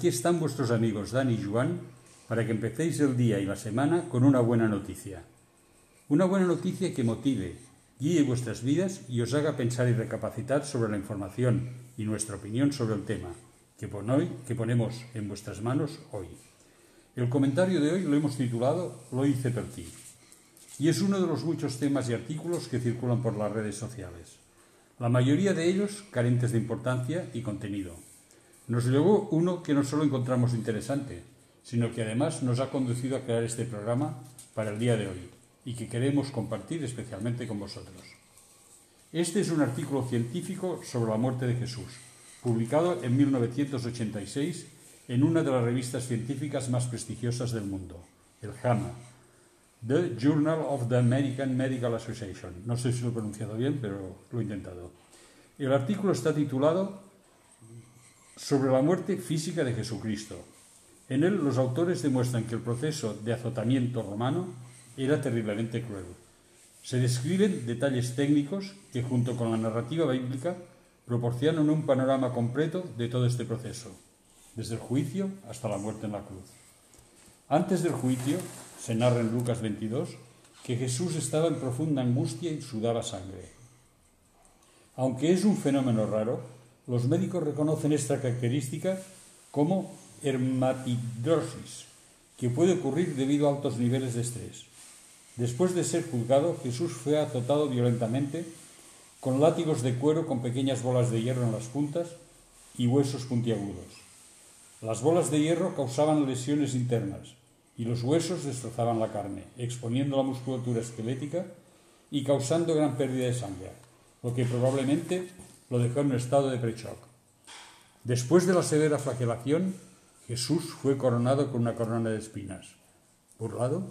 aquí están vuestros amigos Dani y Juan para que empecéis el día y la semana con una buena noticia. Una buena noticia que motive, guíe vuestras vidas y os haga pensar y recapacitar sobre la información y nuestra opinión sobre el tema que, que ponemos en vuestras manos hoy. El comentario de hoy lo hemos titulado Lo hice por ti y es uno de los muchos temas y artículos que circulan por las redes sociales, la mayoría de ellos carentes de importancia y contenido. Nos llegó uno que no solo encontramos interesante, sino que además nos ha conducido a crear este programa para el día de hoy y que queremos compartir especialmente con vosotros. Este es un artículo científico sobre la muerte de Jesús, publicado en 1986 en una de las revistas científicas más prestigiosas del mundo, el JAMA, The Journal of the American Medical Association. No sé si lo he pronunciado bien, pero lo he intentado. El artículo está titulado Sobre la muerte física de Jesucristo. En él los autores demuestran que el proceso de azotamiento romano era terriblemente cruel. Se describen detalles técnicos que junto con la narrativa bíblica proporcionan un panorama completo de todo este proceso, desde el juicio hasta la muerte en la cruz. Antes del juicio, se narra en Lucas 22 que Jesús estaba en profunda angustia y sudaba sangre. Aunque es un fenómeno raro, los médicos reconocen esta característica como hermatidrosis, que puede ocurrir debido a altos niveles de estrés. Después de ser juzgado, Jesús fue azotado violentamente con látigos de cuero con pequeñas bolas de hierro en las puntas y huesos puntiagudos. Las bolas de hierro causaban lesiones internas, y los huesos destrozaban la carne, exponiendo la musculatura esquelética y causando gran pérdida de sangre, lo que probablemente lo dejó en un estado de prechoc. Después de la severa flagelación, Jesús fue coronado con una corona de espinas, burlado,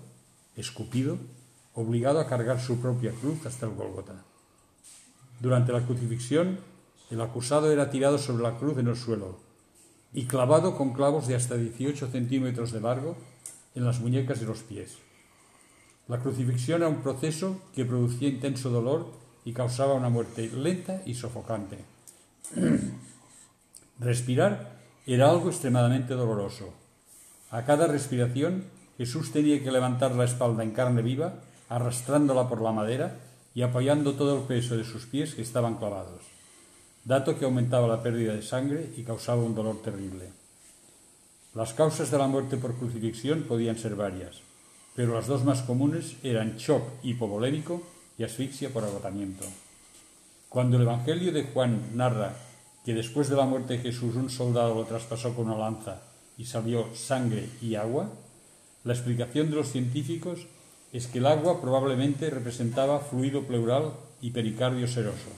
escupido, obligado a cargar su propia cruz hasta el Golgota. Durante la crucifixión, el acusado era tirado sobre la cruz en el suelo y clavado con clavos de hasta 18 centímetros de largo en las muñecas y los pies. La crucifixión era un proceso que producía intenso dolor y causaba una muerte lenta y sofocante. Respirar era algo extremadamente doloroso. A cada respiración Jesús tenía que levantar la espalda en carne viva, arrastrándola por la madera y apoyando todo el peso de sus pies que estaban clavados, dato que aumentaba la pérdida de sangre y causaba un dolor terrible. Las causas de la muerte por crucifixión podían ser varias, pero las dos más comunes eran shock hipovolémico y asfixia por agotamiento. Cuando el Evangelio de Juan narra que después de la muerte de Jesús un soldado lo traspasó con una lanza y salió sangre y agua, la explicación de los científicos es que el agua probablemente representaba fluido pleural y pericardio seroso,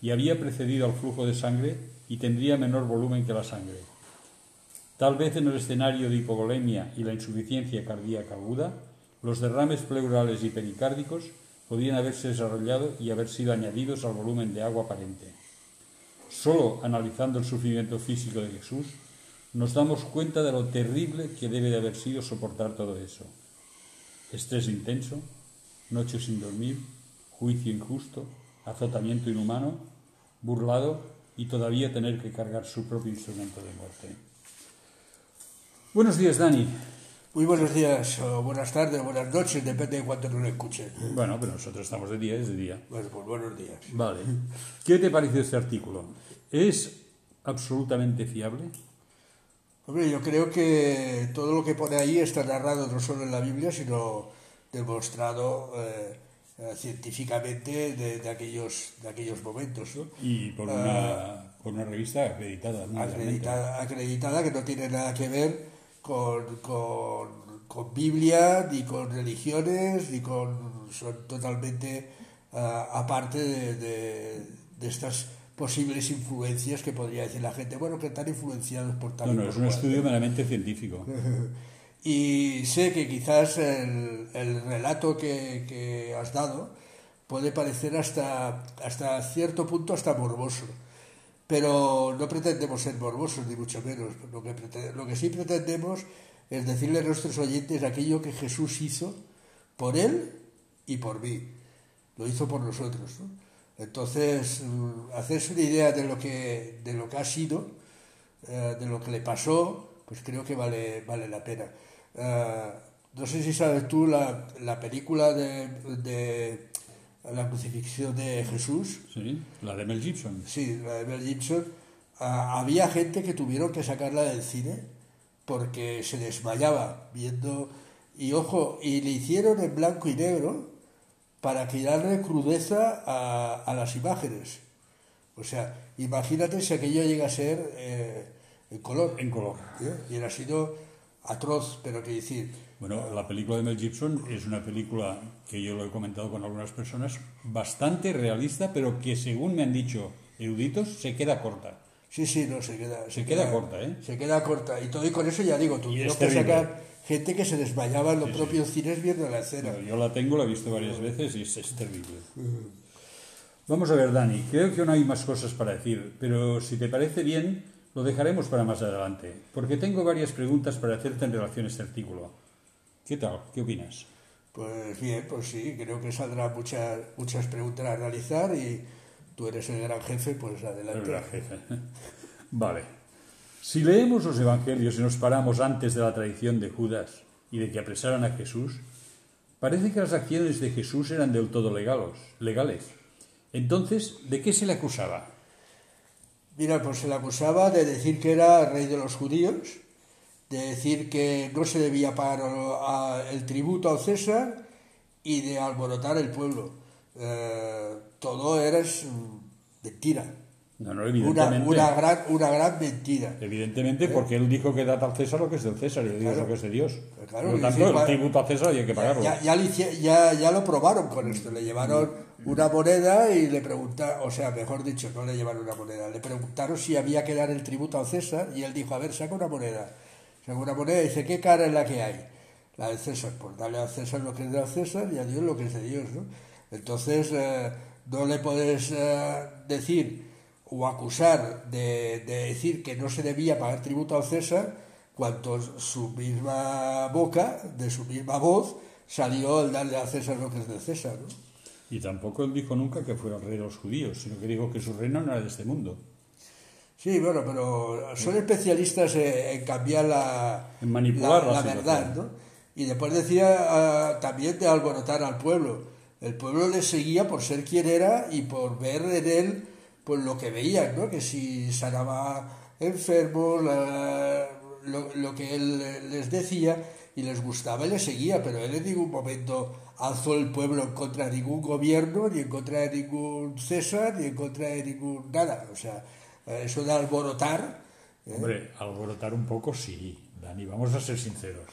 y había precedido al flujo de sangre y tendría menor volumen que la sangre. Tal vez en el escenario de hipovolemia y la insuficiencia cardíaca aguda, los derrames pleurales y pericárdicos podían haberse desarrollado y haber sido añadidos al volumen de agua aparente. Solo analizando el sufrimiento físico de Jesús, nos damos cuenta de lo terrible que debe de haber sido soportar todo eso. Estrés intenso, noches sin dormir, juicio injusto, azotamiento inhumano, burlado y todavía tener que cargar su propio instrumento de muerte. Buenos días, Dani. Muy buenos días, o buenas tardes, o buenas noches, depende de cuánto nos escuchen. Bueno, pero nosotros estamos de día, es de día. Bueno, pues buenos días. Vale. ¿Qué te parece este artículo? ¿Es absolutamente fiable? Hombre, yo creo que todo lo que pone ahí está narrado no solo en la Biblia, sino demostrado eh, científicamente de, aquellos, de aquellos momentos. ¿no? Y por una, uh, por una revista acreditada, acreditada. Acreditada, que no tiene nada que ver con, con, con, Biblia, ni con religiones, ni con. son totalmente uh, aparte de, de, de, estas posibles influencias que podría decir la gente, bueno, que están influenciados por tal. No, no, es un estudio meramente científico. y sé que quizás el, el relato que, que, has dado puede parecer hasta, hasta cierto punto hasta morboso pero no pretendemos ser morbosos, ni mucho menos. Lo que, lo que sí pretendemos es decirle a nuestros oyentes aquello que Jesús hizo por él y por mí. Lo hizo por nosotros. ¿no? Entonces, mm, hacerse una idea de lo que, de lo que ha sido, eh, de lo que le pasó, pues creo que vale, vale la pena. Eh, no sé si sabes tú la, la película de, de, la crucifixión de Jesús. Sí, la de Mel Gibson. Sí, la de Mel Gibson. Ah, había gente que tuvieron que sacarla del cine porque se desmayaba viendo y ojo y le hicieron en blanco y negro para quitarle crudeza a, a las imágenes o sea imagínate si aquello llega a ser eh, en color En color. ¿eh? y era sido atroz pero que decir Bueno, la película de Mel Gibson es una película que yo lo he comentado con algunas personas, bastante realista, pero que según me han dicho eruditos, se queda corta. sí sí no se queda Se queda corta, ¿eh? se queda corta y todo y con eso ya digo tuvieron que sacar gente que se desmayaba en los Sí, sí. propios cines viendo la escena Yo la tengo, la he visto varias veces y es, es terrible. Vamos a ver, Dani, creo que no hay más cosas para decir, pero si te parece bien, lo dejaremos para más adelante, porque tengo varias preguntas para hacerte en relación a este artículo. ¿Qué tal? ¿Qué opinas? Pues bien, pues sí, creo que saldrán muchas, muchas preguntas a realizar y tú eres el gran jefe, pues adelante. La jefe. Vale. Si leemos los evangelios y nos paramos antes de la traición de Judas y de que apresaran a Jesús, parece que las acciones de Jesús eran del todo legalos, legales. Entonces, ¿de qué se le acusaba? Mira, pues se le acusaba de decir que era rey de los judíos, de decir que no se debía pagar a- el tributo al César y de alborotar el pueblo. Eh, todo era mm, mentira. No, no, Una, evidentemente. una, gran, una gran mentira. Evidentemente, porque él dijo que dad al César lo que es del César y a Dios Claro. lo que es de Dios. Claro, Por lo tanto, el tributo al César hay que pagarlo. Ya, ya, ya, ya lo probaron con esto. Le llevaron una moneda y le preguntaron, o sea, mejor dicho, no le llevaron una moneda. Le preguntaron si había que dar el tributo al César y él dijo, a ver, saca una moneda. Saca una moneda dice, ¿qué cara es la que hay? La del César. Pues darle al César lo que es del César y a Dios lo que es de Dios, ¿no? Entonces, eh, no le puedes eh, decir o acusar de, de decir que no se debía pagar tributo al César cuando su misma boca, de su misma voz, salió el darle al César lo que es del César. ¿no? Y tampoco él dijo nunca que fuera el rey de los judíos, sino que dijo que su reino no era de este mundo. Sí, bueno, pero son especialistas en, cambiar la, En manipular la verdad, ¿no? Y después decía ah, también de alborotar al pueblo. El pueblo le seguía por ser quien era y por ver en él pues lo que veían, ¿no? Que si sanaba enfermos, la- lo, lo que él les decía y les gustaba y les seguía, pero él en ningún momento alzó el pueblo en contra de ningún gobierno, ni en contra de ningún César, ni en contra de ningún nada. O sea, eso de alborotar, ¿eh? Hombre, alborotar un poco sí, Dani, vamos a ser sinceros.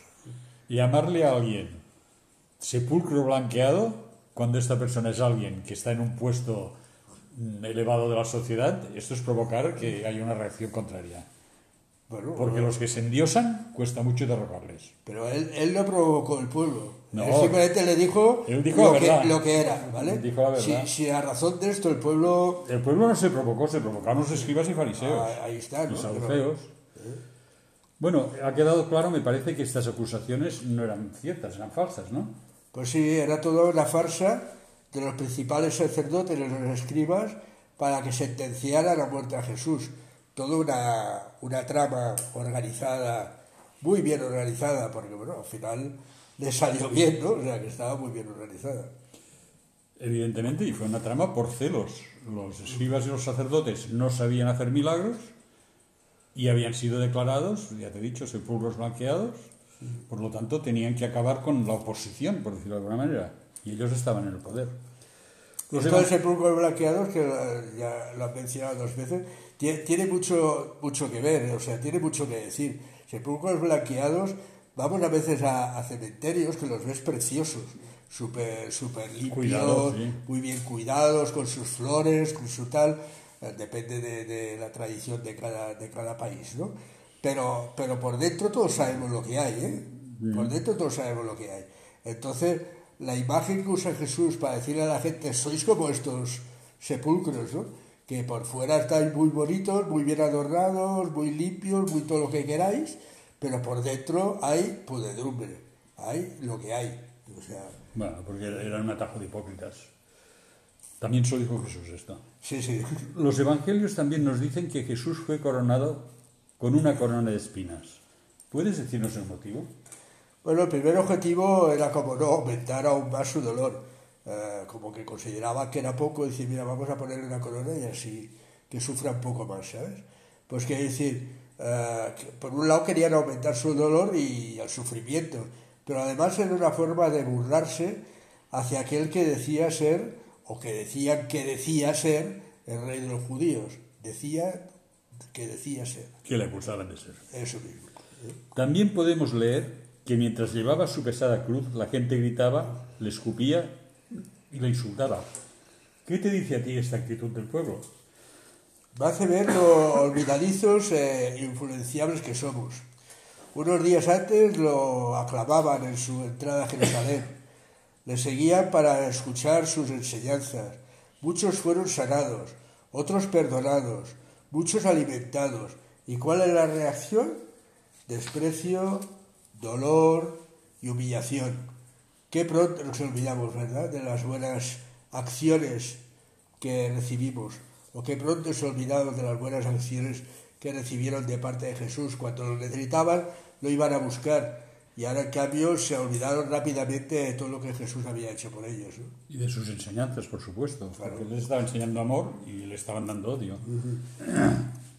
Llamarle a alguien sepulcro blanqueado, cuando esta persona es alguien que está en un puesto mm, elevado de la sociedad, esto es provocar que haya una reacción contraria. Bueno, Porque los que se endiosan cuesta mucho derrocarles. pero él, él no provocó el pueblo. No. él simplemente le dijo, dijo lo, la que, lo que era, ¿vale? Dijo la verdad. Si, si a razón de esto el pueblo... El pueblo no se provocó, se provocaron los escribas y fariseos. Ah, ahí está, ¿no? Y saduceos. Bueno, ha quedado claro, me parece que estas acusaciones no eran ciertas, eran falsas, ¿no? Pues sí, era toda una farsa de los principales sacerdotes y los escribas para que sentenciaran a muerte a Jesús. Toda una, una trama organizada, muy bien organizada, porque bueno, al final le salió bien, ¿no? O sea, que estaba muy bien organizada. Evidentemente, y fue una trama por celos. Los escribas y los sacerdotes no sabían hacer milagros y habían sido declarados, ya te he dicho, sepulcros blanqueados. Por lo tanto, tenían que acabar con la oposición, por decirlo de alguna manera. Y ellos estaban en el poder. Los Esto del evan- sepulcro blanqueados, que ya lo han mencionado dos veces, tiene, mucho, mucho que ver, o sea, tiene mucho que decir. Sepulcros blanqueados, vamos a veces a, a cementerios que los ves preciosos, súper super limpios, sí. muy bien cuidados, con sus flores, con su tal, eh, depende de, de la tradición de cada, de cada país, ¿no? Pero, pero por dentro todos sabemos lo que hay, ¿eh? Por dentro todos sabemos lo que hay. Entonces, la imagen que usa Jesús para decirle a la gente, sois como estos sepulcros, ¿no? Que por fuera estáis muy bonitos, muy bien adornados, muy limpios, muy todo lo que queráis, pero por dentro hay pudedumbre, hay lo que hay. O sea, Bueno, porque eran un atajo de hipócritas. También se lo dijo Jesús esto. Sí, sí. Los evangelios también nos dicen que Jesús fue coronado con una corona de espinas. ¿Puedes decirnos el motivo? Bueno, el primer objetivo era como no aumentar aún más su dolor. Eh, como que consideraba que era poco, decir, mira, vamos a ponerle una corona y así que sufra un poco más, ¿sabes? Pues quiere decir, eh, que por un lado querían aumentar su dolor y el sufrimiento, pero además era una forma de burlarse hacia aquel que decía ser, o que decían que decía ser, el rey de los judíos. Decía que decía ser. Que le acusaban de ser. Eso mismo. También podemos leer que mientras llevaba su pesada cruz, la gente gritaba, le escupía y le insultaba. ¿Qué te dice a ti esta actitud del pueblo? Me hace ver lo olvidadizos e influenciables que somos. Unos días antes lo aclamaban en su entrada a Jerusalén. Le seguían para escuchar sus enseñanzas. Muchos fueron sanados, otros perdonados, muchos alimentados. ¿Y cuál es la reacción? Desprecio, dolor y humillación. Qué pronto nos olvidamos, ¿verdad?, de las buenas acciones que recibimos, o qué pronto se olvidaron de las buenas acciones que recibieron de parte de Jesús. Cuando lo necesitaban, lo iban a buscar. Y ahora, en cambio, se olvidaron rápidamente de todo lo que Jesús había hecho por ellos. ¿no? Y de sus enseñanzas, por supuesto. Claro. Porque les estaba enseñando amor y le estaban dando odio.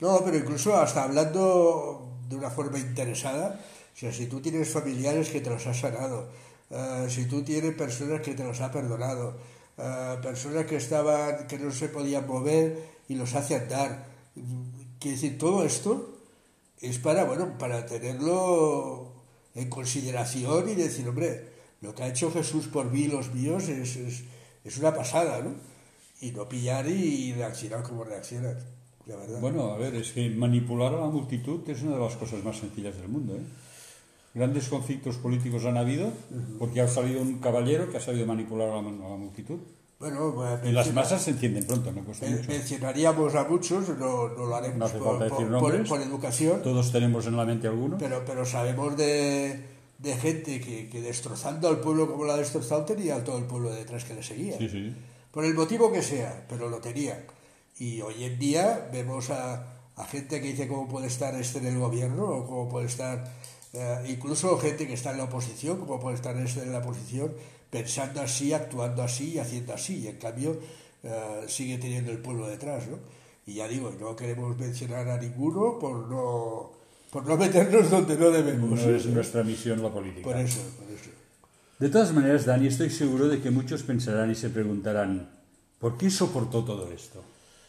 No, pero incluso hasta hablando de una forma interesada, o sea, si tú tienes familiares que te los has sanado, eh, si tú tienes personas que te los ha perdonado, eh, personas que estaban, que no se podían mover y los hace andar, quiere decir, todo esto es para, bueno, para tenerlo en consideración y decir, hombre, lo que ha hecho Jesús por mí y los míos es, es, es una pasada, ¿no? Y no pillar y reaccionar como reaccionan, la verdad. Bueno, a ver, es que manipular a la multitud es una de las cosas más sencillas del mundo. ¿eh? Grandes conflictos políticos han habido porque ha salido un caballero que ha sabido manipular a la, a la multitud. Bueno, pues, Y las masas se entienden pronto, no cuesta mucho. mencionaríamos a muchos, no, no lo haremos No hace por, falta por- decir por- nombres. por educación, Todos tenemos en la mente alguno. pero, pero sabemos de, de gente que, que destrozando al pueblo como lo ha destrozado tenía todo el pueblo detrás que le seguía. Sí, sí. Por el motivo que sea, pero lo tenía. Y hoy en día vemos a, a gente que dice cómo puede estar este en el gobierno o cómo puede estar, eh, incluso gente que está en la oposición, cómo puede estar este en la oposición, pensando así, actuando así y haciendo así. Y en cambio eh, sigue teniendo el pueblo detrás, ¿no? Y ya digo, no queremos mencionar a ninguno por no, por no meternos donde no debemos. No es nuestra misión la política. Por eso, por eso. De todas maneras, Dani, estoy seguro de que muchos pensarán y se preguntarán, ¿por qué soportó todo esto?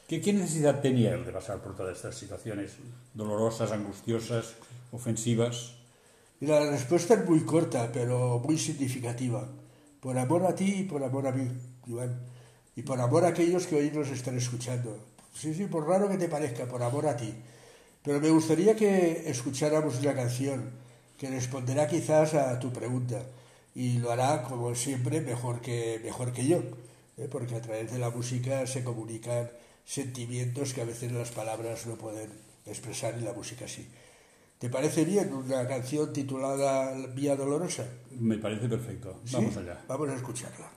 ¿Qué, qué necesidad tenía él de pasar por todas estas situaciones dolorosas, angustiosas, ofensivas? Mira, la respuesta es muy corta, pero muy significativa. Por amor a ti y por amor a mí, Iván. Y por amor a aquellos que hoy nos están escuchando. Sí, sí, por raro que te parezca, por amor a ti. Pero me gustaría que escucháramos una canción que responderá quizás a tu pregunta. Y lo hará, como siempre, mejor que, mejor que yo. ¿eh? Porque a través de la música se comunican sentimientos que a veces las palabras no pueden expresar y la música sí. ¿Te parece bien una canción titulada Vía Dolorosa? Me parece perfecto. ¿Sí? Vamos allá. Vamos a escucharla.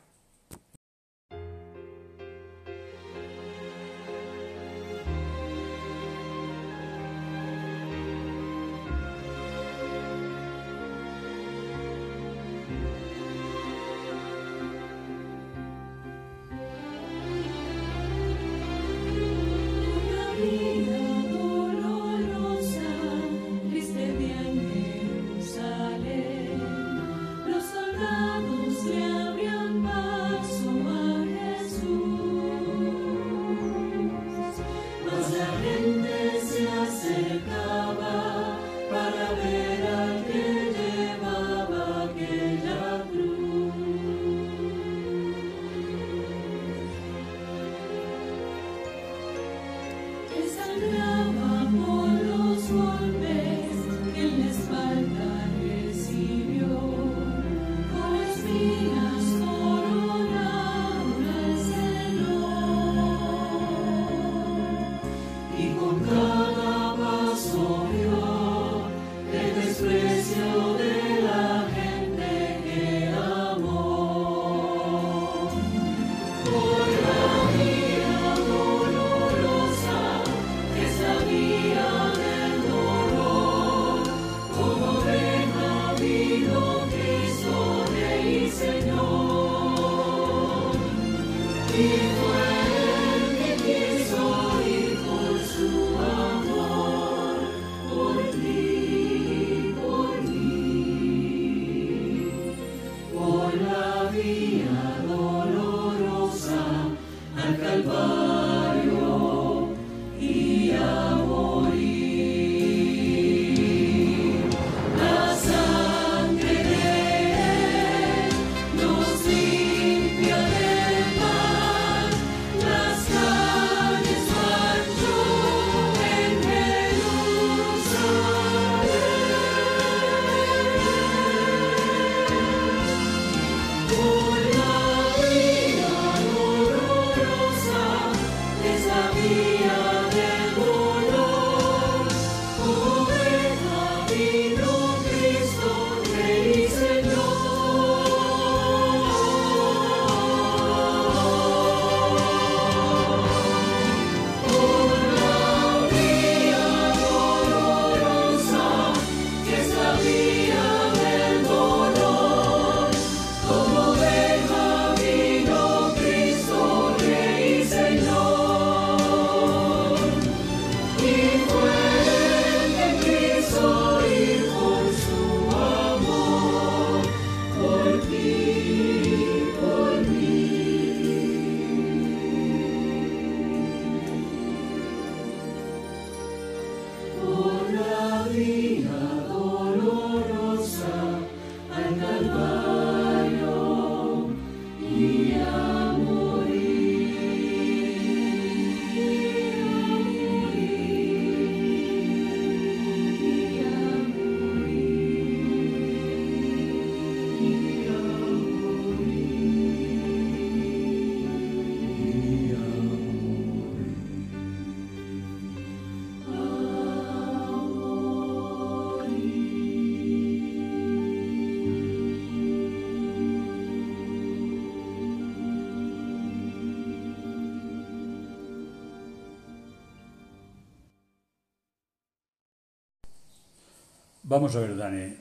Vamos a ver, Dane.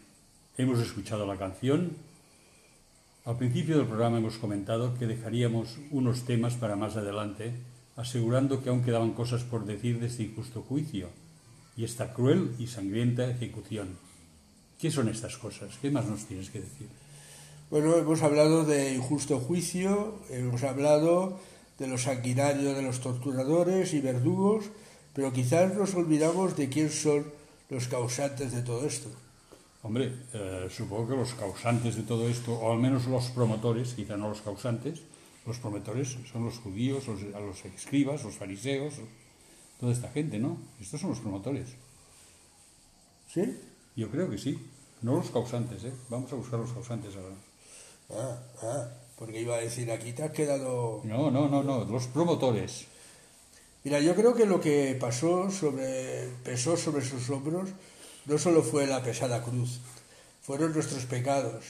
Hemos escuchado la canción. Al principio del programa hemos comentado que dejaríamos unos temas para más adelante, asegurando que aún quedaban cosas por decir de este injusto juicio y esta cruel y sangrienta ejecución. ¿Qué son estas cosas? ¿Qué más nos tienes que decir? Bueno, hemos hablado de injusto juicio, hemos hablado de los sanguinarios, de los torturadores y verdugos, pero quizás nos olvidamos de quién son los causantes de todo esto. Hombre, eh, supongo que los causantes de todo esto, o al menos los promotores, quizá no los causantes, los promotores son los judíos, los, escribas, los fariseos, toda esta gente, ¿no? Estos son los promotores. ¿Sí? Yo creo que sí. No los causantes, ¿eh? Vamos a buscar los causantes ahora. Ah, ah, porque iba a decir, aquí te has quedado... No, no, no, no, los promotores. Mira, yo creo que lo que pasó sobre, pesó sobre sus hombros no solo fue la pesada cruz, fueron nuestros pecados.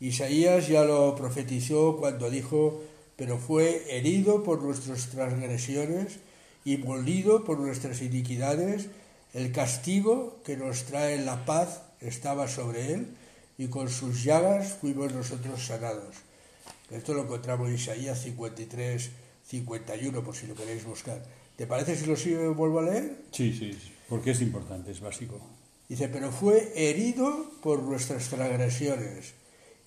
Isaías ya lo profetizó cuando dijo, pero fue herido por nuestras transgresiones y molido por nuestras iniquidades, el castigo que nos trae la paz estaba sobre él y con sus llagas fuimos nosotros sanados. Esto lo encontramos en Isaías 53, 51, por si lo queréis buscar. ¿Te parece si lo sigo, vuelvo a leer? Sí, sí, sí, porque es importante, es básico. Dice, pero fue herido por nuestras transgresiones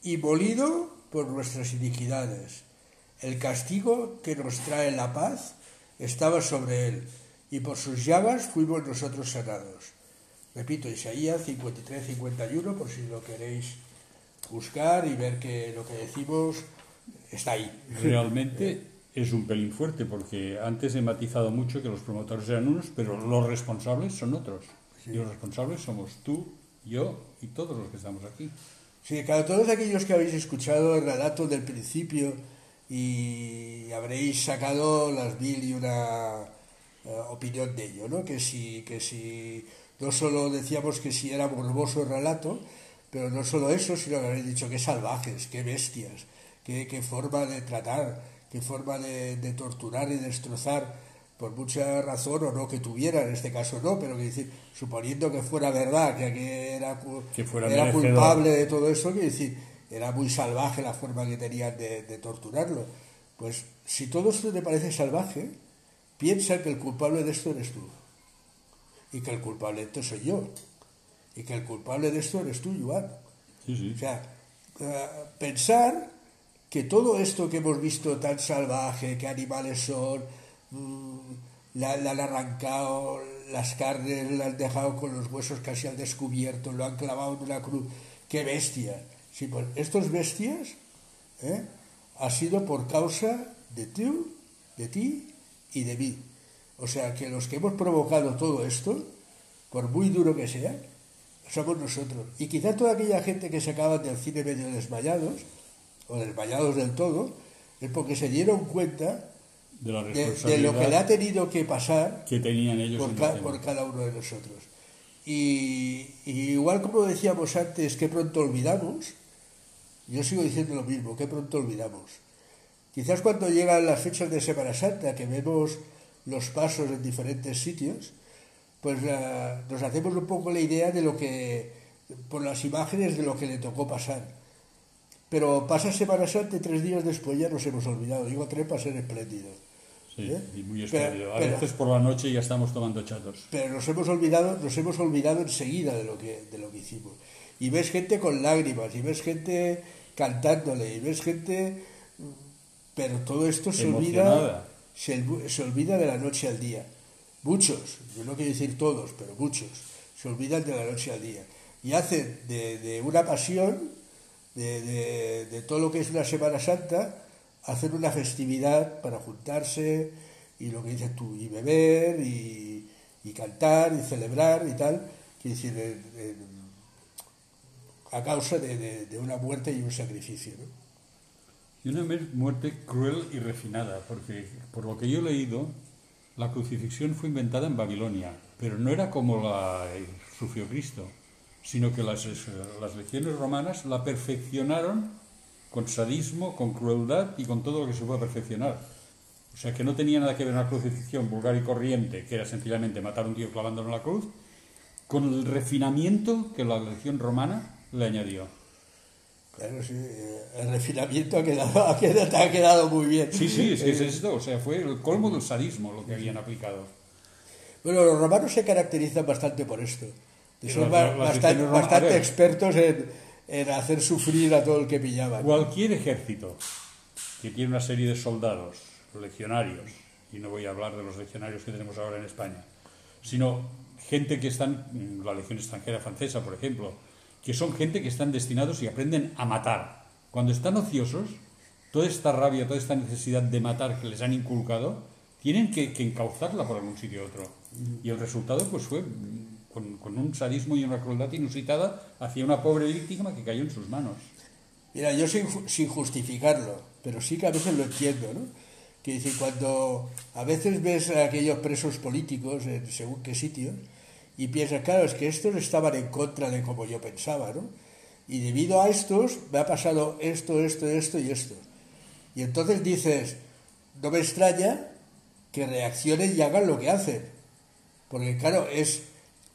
y molido por nuestras iniquidades. El castigo que nos trae la paz estaba sobre él, y por sus llagas fuimos nosotros sanados. Repito, Isaías 53, 51, por si lo queréis buscar y ver que lo que decimos está ahí. Realmente es un pelín fuerte, porque antes he matizado mucho que los promotores eran unos, pero los responsables son otros. Y los responsables somos tú, yo y todos los que estamos aquí. Sí, claro, todos aquellos que habéis escuchado el relato del principio y habréis sacado las mil y una eh, opinión de ello, ¿no? Que si, que si no solo decíamos que si era morboso el relato, pero no solo eso, sino que habréis dicho qué salvajes, qué bestias, qué, qué forma de tratar, qué forma de, de torturar y destrozar por mucha razón o no que tuviera, en este caso no, pero que decir, suponiendo que fuera verdad, que, que era, cu- Que fuera era culpable de todo eso, que decir, era muy salvaje la forma que tenían de, de torturarlo. Pues si todo esto te parece salvaje, piensa que el culpable de esto eres tú. Y que el culpable de esto soy yo. Y que el culpable de esto eres tú, Joan. Sí, sí. O sea, eh, pensar que todo esto que hemos visto tan salvaje, que animales son, mm, la- han arrancado las carnes, le han dejado con los huesos casi al descubierto, lo han clavado en una cruz, qué bestia. Sí, pues estos bestias ¿eh? ha sido por causa de tú, de ti y de mí. O sea que los que hemos provocado todo esto, por muy duro que sea, somos nosotros. Y quizá toda aquella gente que se acaban del cine medio desmayados, o desmayados del todo, es porque se dieron cuenta De la de, responsabilidad de lo que le ha tenido que pasar que tenían ellos por, ca- cada uno de nosotros. Y, y igual como decíamos antes que pronto olvidamos, yo sigo diciendo lo mismo, que pronto olvidamos. Quizás cuando llegan las fechas de Semana Santa, que vemos los pasos en diferentes sitios, pues eh, nos hacemos un poco la idea de lo que, por las imágenes de lo que le tocó pasar. Pero pasa Semana Santa y tres días después ya nos hemos olvidado. Digo tres para ser espléndido. Sí, ¿eh? y muy Pero- espléndido. A pero- veces por la noche ya estamos tomando chatos. pero nos hemos olvidado nos hemos olvidado enseguida de lo que de lo que hicimos y ves gente con lágrimas y ves gente cantándole y ves gente pero todo esto se olvida se, se olvida de la noche al día muchos yo no quiero decir todos pero muchos se olvidan de la noche al día y hacen de, de una pasión de, de- de todo lo que es una Semana Santa hacer una festividad para juntarse y lo que dices tú, y beber y, y cantar y celebrar y tal, quiere decir, a causa de, de- de una muerte y un sacrificio. ¿no? Y una muerte cruel y refinada, porque por lo que yo he leído, la crucifixión fue inventada en Babilonia, pero no era como la sufrió Cristo, sino que las, es- las legiones romanas la perfeccionaron con sadismo, con crueldad y con todo lo que se puede perfeccionar. O sea que no tenía nada que ver una crucifixión vulgar y corriente, que era sencillamente matar a un tío clavándolo en la cruz, con el refinamiento que la legión romana le añadió. Claro, sí, eh, el refinamiento ha quedado, ha quedado, ha quedado muy bien. Sí, sí, es es Eh, esto, o sea, fue el colmo del sadismo lo que habían aplicado. Bueno, los romanos se caracterizan bastante por esto. Y son bastante, ver. expertos en, en hacer sufrir a todo el que pillaban. Cualquier ejército que tiene una serie de soldados, legionarios, y no voy a hablar de los legionarios que tenemos ahora en España, sino gente que están, mm, la Legión extranjera francesa, por ejemplo, que son gente que están destinados y aprenden a matar. Cuando están ociosos, toda esta rabia, toda esta necesidad de matar que les han inculcado, tienen que, que encauzarla por algún sitio u otro. Y el resultado pues fue con, con un sadismo y una crueldad inusitada hacia una pobre víctima que cayó en sus manos. Mira, yo sin, sin justificarlo, pero sí que a veces lo entiendo, ¿no? Que decir, cuando a veces ves a aquellos presos políticos en según qué sitios y piensas, claro, es que estos estaban en contra de como yo pensaba, ¿no? Y debido a estos me ha pasado esto, esto, esto y esto. Y entonces dices, no me extraña que reaccionen y hagan lo que hacen. Porque claro, es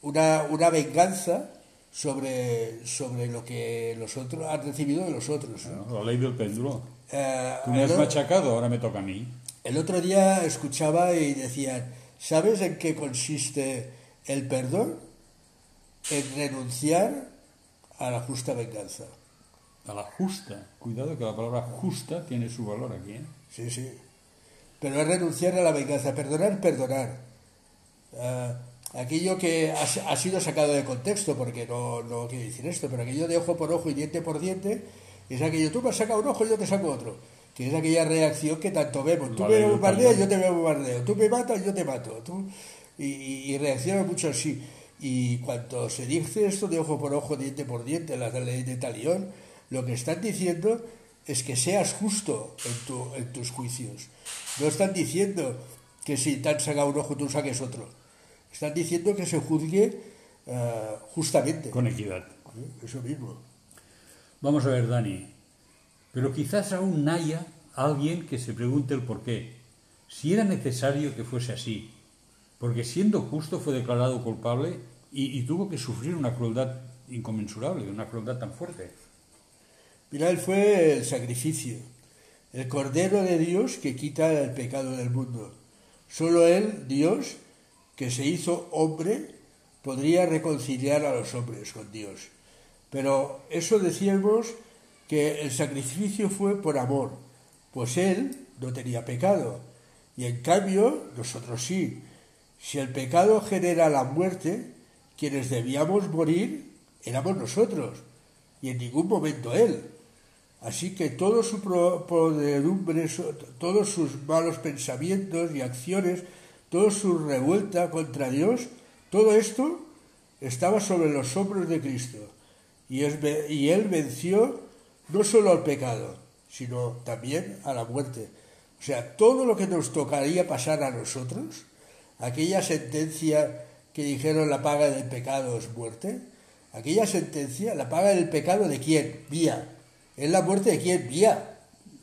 una, una venganza sobre, sobre lo que los otros han recibido de los otros. ¿no? La ley del péndulo. Eh, Tú me has machacado, ahora me toca a mí. el otro día escuchaba y decían, ¿sabes en qué consiste el perdón? En renunciar a la justa venganza. A la justa. Cuidado que la palabra justa tiene su valor aquí. ¿eh? Sí, sí. Pero es renunciar a la venganza. Perdonar, perdonar. Eh, aquello que ha, ha sido sacado de contexto, porque no, no quiero decir esto, pero aquello de ojo por ojo y diente por diente, es aquello, tú me has sacado un ojo y yo te saco otro. Que es aquella reacción que tanto vemos. Tú La me bombardeas, yo te bombardeo. Tú me matas, yo te mato. Tú... Y, y, y reacciona mucho así. Y cuando se dice esto de ojo por ojo, diente por diente, la ley de talión, lo que están diciendo es que seas justo en, tu- en tus juicios. No están diciendo que si te han sacado un ojo tú saques otro. Están diciendo que se juzgue eh, justamente. Con equidad. ¿Eh? Eso mismo. Vamos a ver, Dani. Pero quizás aún haya alguien que se pregunte el por qué. si era necesario que fuese así, porque siendo justo fue declarado culpable y, y tuvo que sufrir una crueldad inconmensurable, una crueldad tan fuerte. Mira, él fue el sacrificio, el Cordero de Dios que quita el pecado del mundo. Solo Él, Dios, que se hizo hombre, podría reconciliar a los hombres con Dios. Pero eso decíamos que el sacrificio fue por amor, pues Él no tenía pecado. Y en cambio, nosotros sí. Si el pecado genera la muerte, quienes debíamos morir éramos nosotros, y en ningún momento Él. Así que todo su podredumbre, todos sus malos pensamientos y acciones, toda su revuelta contra Dios, todo esto estaba sobre los hombros de Cristo. Y, Él venció no solo al pecado, sino también a la muerte. O sea, todo lo que nos tocaría pasar a nosotros, aquella sentencia que dijeron la paga del pecado es muerte, aquella sentencia, la paga del pecado de quién? Mía es la muerte de quién vía.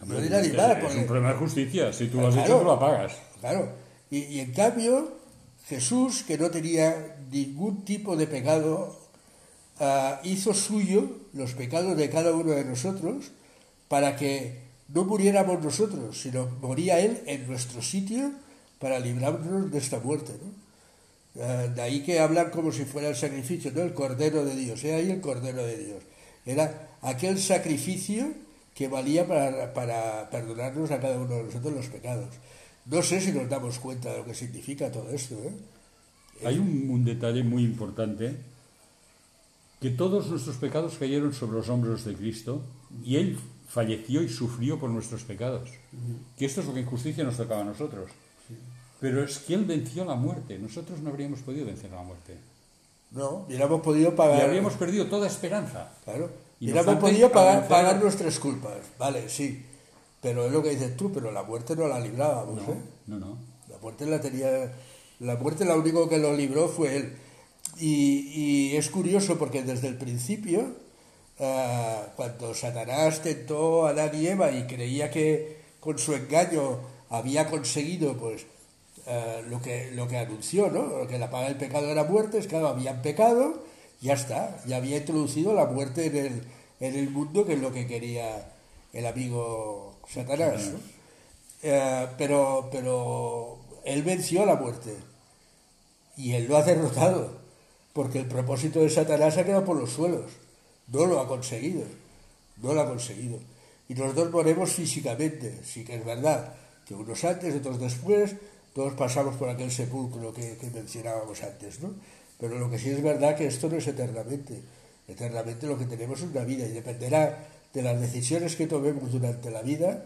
no de nadie más. Es un problema de justicia. Si tú lo has hecho, tú lo pagas. Claro. Y, en cambio, Jesús, que no tenía ningún tipo de pecado, uh, hizo suyo los pecados de cada uno de nosotros para que no muriéramos nosotros, sino moría Él en nuestro sitio para librarnos de esta muerte. ¿no? Uh, de ahí que hablan como si fuera el sacrificio, ¿no? El Cordero de Dios. Era ahí el Cordero de Dios. Era aquel sacrificio que valía para, para, perdonarnos a cada uno de nosotros los pecados. No sé si nos damos cuenta de lo que significa todo esto. ¿eh? Hay un, un, detalle muy importante, que todos nuestros pecados cayeron sobre los hombros de Cristo y Él falleció y sufrió por nuestros pecados. Que esto es lo que en justicia nos tocaba a nosotros. Pero es que Él venció la muerte. Nosotros no habríamos podido vencer la muerte. No, hubiéramos podido pagar. Y habríamos perdido toda esperanza. Claro. Y hubiéramos podido pagar, pagar, nuestras culpas. Vale, sí. Pero es lo que dices tú, pero la muerte no la librábamos, no, ¿eh? No, no. La muerte la tenía. La muerte lo único que lo libró fue él. Y, y es curioso porque desde el principio, uh, cuando Satanás tentó a Adán y Eva y creía que con su engaño había conseguido, pues, Uh, lo, que, lo que anunció, ¿no? Que la paga del pecado era muerte, es que habían pecado, ya está, ya había introducido la muerte en el, en el mundo, que es lo que quería el amigo Satanás, ¿no? uh, pero, pero él venció la muerte y él lo ha derrotado, porque el propósito de Satanás ha quedado por los suelos, no lo ha conseguido, no lo ha conseguido. Y nosotros ponemos físicamente, sí que es verdad, que unos antes, otros después, todos pasamos por aquel sepulcro que, que, mencionábamos antes, ¿no? Pero lo que sí es verdad que esto no es eternamente. Eternamente lo que tenemos es una vida y dependerá de las decisiones que tomemos durante la vida,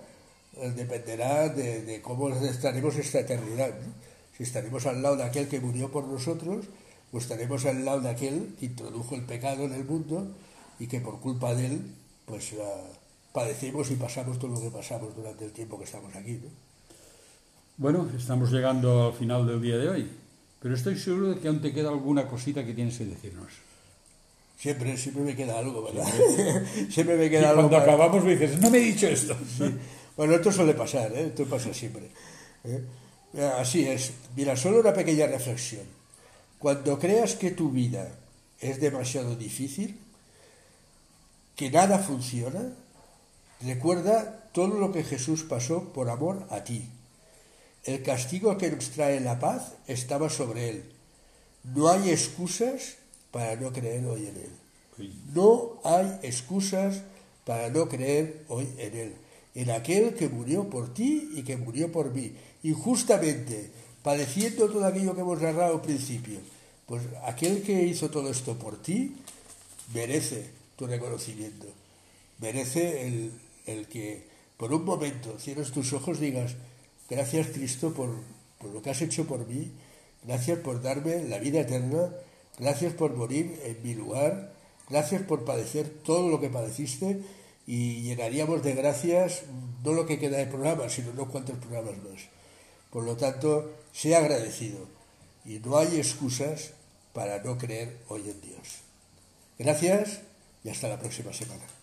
eh, dependerá de, de, cómo estaremos esta eternidad. Si estaremos al lado de aquel que murió por nosotros, o estaremos al lado de aquel que introdujo el pecado en el mundo y que por culpa de él, pues uh, padecemos y pasamos todo lo que pasamos durante el tiempo que estamos aquí. ¿no? Bueno, estamos llegando al final del día de hoy, pero estoy seguro de que aún te queda alguna cosita que tienes que decirnos. Siempre, siempre me queda algo, ¿verdad? siempre me queda y algo. Cuando para... acabamos me dices, no me he dicho esto. Sí. Bueno, esto suele pasar, ¿eh? esto pasa siempre. ¿eh? Así es. Mira, solo una pequeña reflexión. Cuando creas que tu vida es demasiado difícil, que nada funciona, recuerda todo lo que Jesús pasó por amor a ti. El castigo que nos trae la paz estaba sobre él. No hay excusas para no creer hoy en él. No hay excusas para no creer hoy en él. En aquel que murió por ti y que murió por mí. Injustamente, padeciendo todo aquello que hemos narrado al principio. Pues aquel que hizo todo esto por ti merece tu reconocimiento. Merece el, el que por un momento cierres tus ojos y digas, Gracias Cristo por, por, lo que has hecho por mí. Gracias por darme la vida eterna. Gracias por morir en mi lugar. Gracias por padecer todo lo que padeciste. Y llenaríamos de gracias no lo que queda de programa, sino no cuantos programas más. Por lo tanto, sea agradecido. Y no hay excusas para no creer hoy en Dios. Gracias y hasta la próxima semana.